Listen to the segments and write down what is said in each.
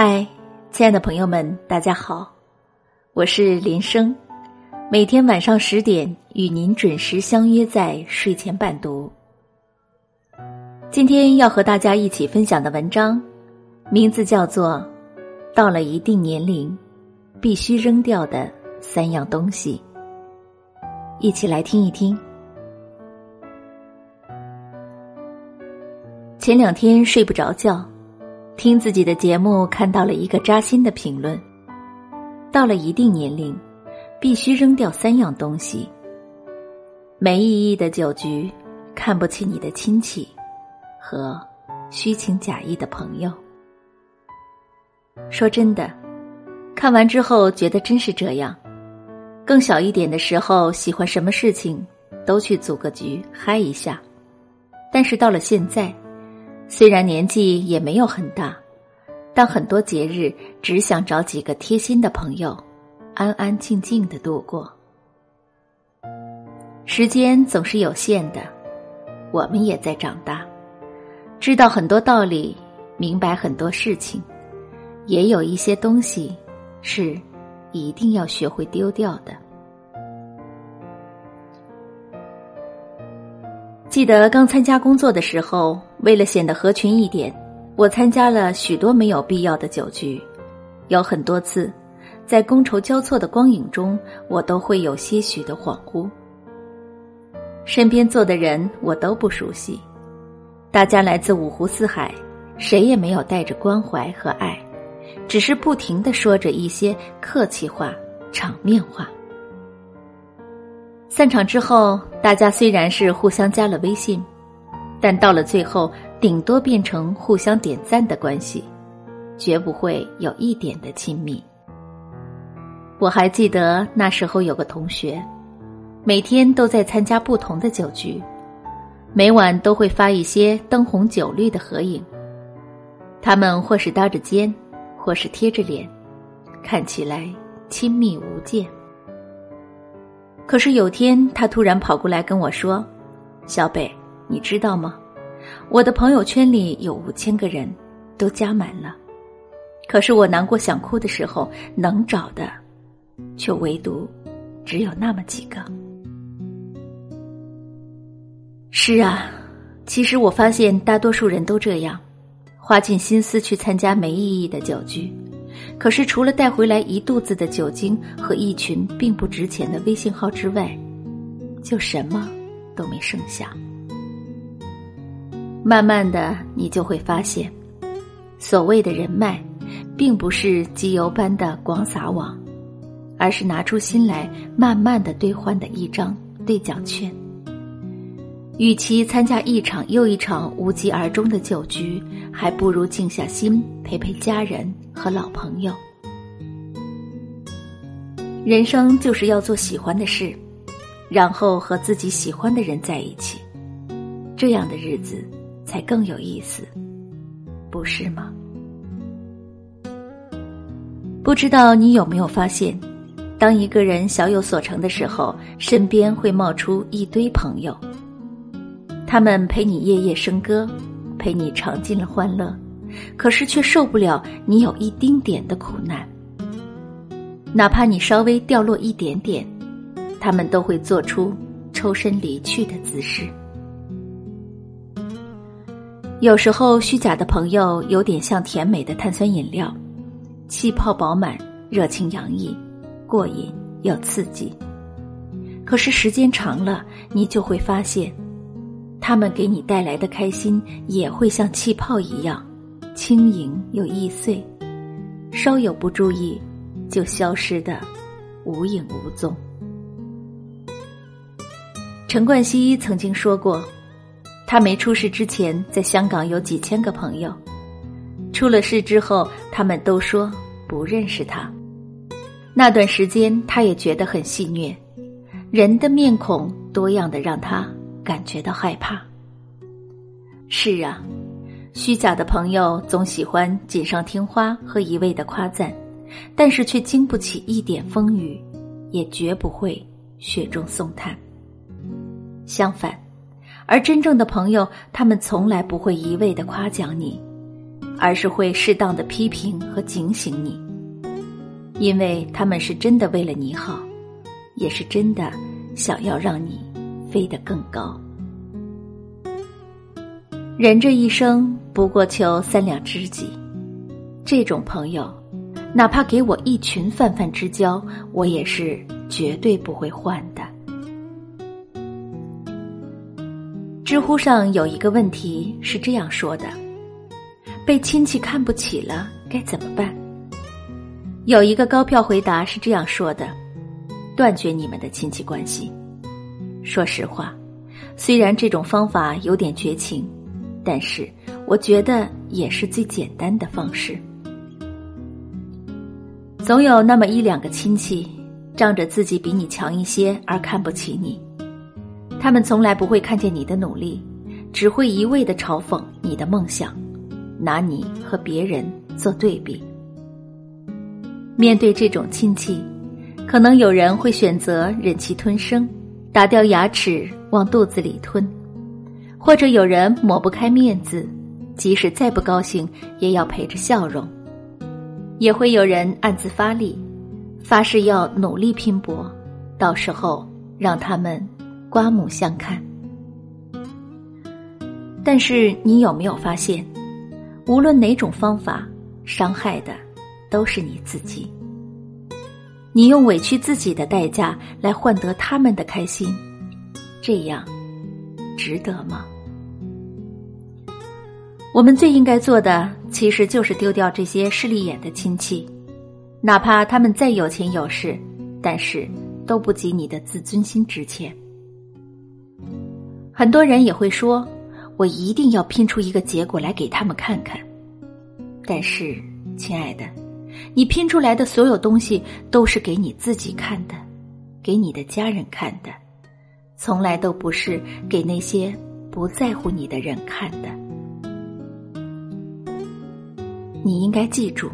嗨，亲爱的朋友们，大家好，我是林生，每天晚上十点与您准时相约在睡前伴读。今天要和大家一起分享的文章，名字叫做《到了一定年龄必须扔掉的三样东西》，一起来听一听。前两天睡不着觉，听自己的节目看到了一个扎心的评论：到了一定年龄，必须扔掉三样东西。没意义的酒局，看不起你的亲戚，和虚情假意的朋友。说真的，看完之后觉得真是这样。更小一点的时候，喜欢什么事情都去组个局嗨一下，但是到了现在。虽然年纪也没有很大，但很多节日只想找几个贴心的朋友，安安静静的度过。时间总是有限的，我们也在长大，知道很多道理，明白很多事情，也有一些东西是一定要学会丢掉的。记得刚参加工作的时候，为了显得合群一点，我参加了许多没有必要的酒局。有很多次，在觥筹交错的光影中，我都会有些许的恍惚。身边坐的人我都不熟悉，大家来自五湖四海，谁也没有带着关怀和爱，只是不停的说着一些客气话、场面话。散场之后，大家虽然是互相加了微信，但到了最后，顶多变成互相点赞的关系，绝不会有一点的亲密。我还记得那时候有个同学，每天都在参加不同的酒局，每晚都会发一些灯红酒绿的合影。他们或是搭着肩，或是贴着脸，看起来亲密无间。可是有天，他突然跑过来跟我说：“小北，你知道吗？我的朋友圈里有五千个人，都加满了。可是我难过想哭的时候，能找的，却唯独只有那么几个。”是啊，其实我发现大多数人都这样，花尽心思去参加没意义的酒局。可是，除了带回来一肚子的酒精和一群并不值钱的微信号之外，就什么都没剩下。慢慢的，你就会发现，所谓的人脉，并不是机油般的广撒网，而是拿出心来慢慢的兑换的一张兑奖券。与其参加一场又一场无疾而终的酒局，还不如静下心陪陪家人和老朋友。人生就是要做喜欢的事，然后和自己喜欢的人在一起，这样的日子才更有意思，不是吗？不知道你有没有发现，当一个人小有所成的时候，身边会冒出一堆朋友。他们陪你夜夜笙歌，陪你尝尽了欢乐，可是却受不了你有一丁点的苦难。哪怕你稍微掉落一点点，他们都会做出抽身离去的姿势。有时候，虚假的朋友有点像甜美的碳酸饮料，气泡饱满，热情洋溢，过瘾又刺激。可是时间长了，你就会发现。他们给你带来的开心也会像气泡一样，轻盈又易碎，稍有不注意，就消失的无影无踪。陈冠希曾经说过，他没出事之前在香港有几千个朋友，出了事之后，他们都说不认识他。那段时间，他也觉得很戏谑，人的面孔多样的让他。感觉到害怕。是啊，虚假的朋友总喜欢锦上添花和一味的夸赞，但是却经不起一点风雨，也绝不会雪中送炭。相反，而真正的朋友，他们从来不会一味的夸奖你，而是会适当的批评和警醒你，因为他们是真的为了你好，也是真的想要让你飞得更高。人这一生不过求三两知己，这种朋友，哪怕给我一群泛泛之交，我也是绝对不会换的。知乎上有一个问题是这样说的：被亲戚看不起了该怎么办？有一个高票回答是这样说的：断绝你们的亲戚关系。说实话，虽然这种方法有点绝情。但是，我觉得也是最简单的方式。总有那么一两个亲戚，仗着自己比你强一些而看不起你，他们从来不会看见你的努力，只会一味的嘲讽你的梦想，拿你和别人做对比。面对这种亲戚，可能有人会选择忍气吞声，打掉牙齿往肚子里吞。或者有人抹不开面子，即使再不高兴，也要陪着笑容；也会有人暗自发力，发誓要努力拼搏，到时候让他们刮目相看。但是你有没有发现，无论哪种方法，伤害的都是你自己。你用委屈自己的代价来换得他们的开心，这样。值得吗？我们最应该做的，其实就是丢掉这些势利眼的亲戚，哪怕他们再有钱有势，但是都不及你的自尊心值钱。很多人也会说，我一定要拼出一个结果来给他们看看。但是，亲爱的，你拼出来的所有东西都是给你自己看的，给你的家人看的。从来都不是给那些不在乎你的人看的。你应该记住，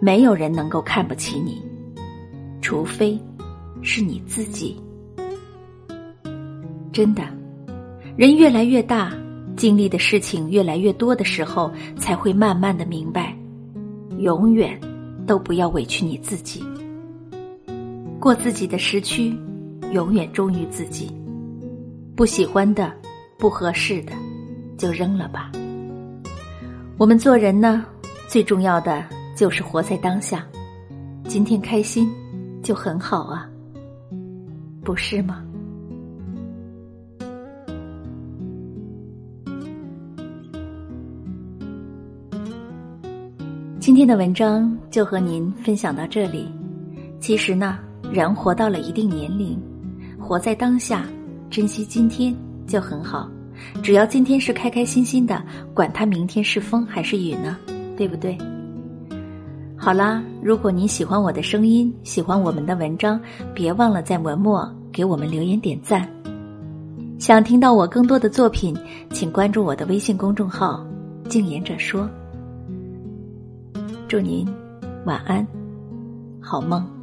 没有人能够看不起你，除非是你自己。真的，人越来越大，经历的事情越来越多的时候，才会慢慢的明白，永远都不要委屈你自己，过自己的时区。永远忠于自己，不喜欢的、不合适的，就扔了吧。我们做人呢，最重要的就是活在当下，今天开心就很好啊，不是吗？今天的文章就和您分享到这里。其实呢，人活到了一定年龄。活在当下，珍惜今天就很好。只要今天是开开心心的，管它明天是风还是雨呢？对不对？好啦，如果您喜欢我的声音，喜欢我们的文章，别忘了在文末给我们留言点赞。想听到我更多的作品，请关注我的微信公众号“静言者说”。祝您晚安，好梦。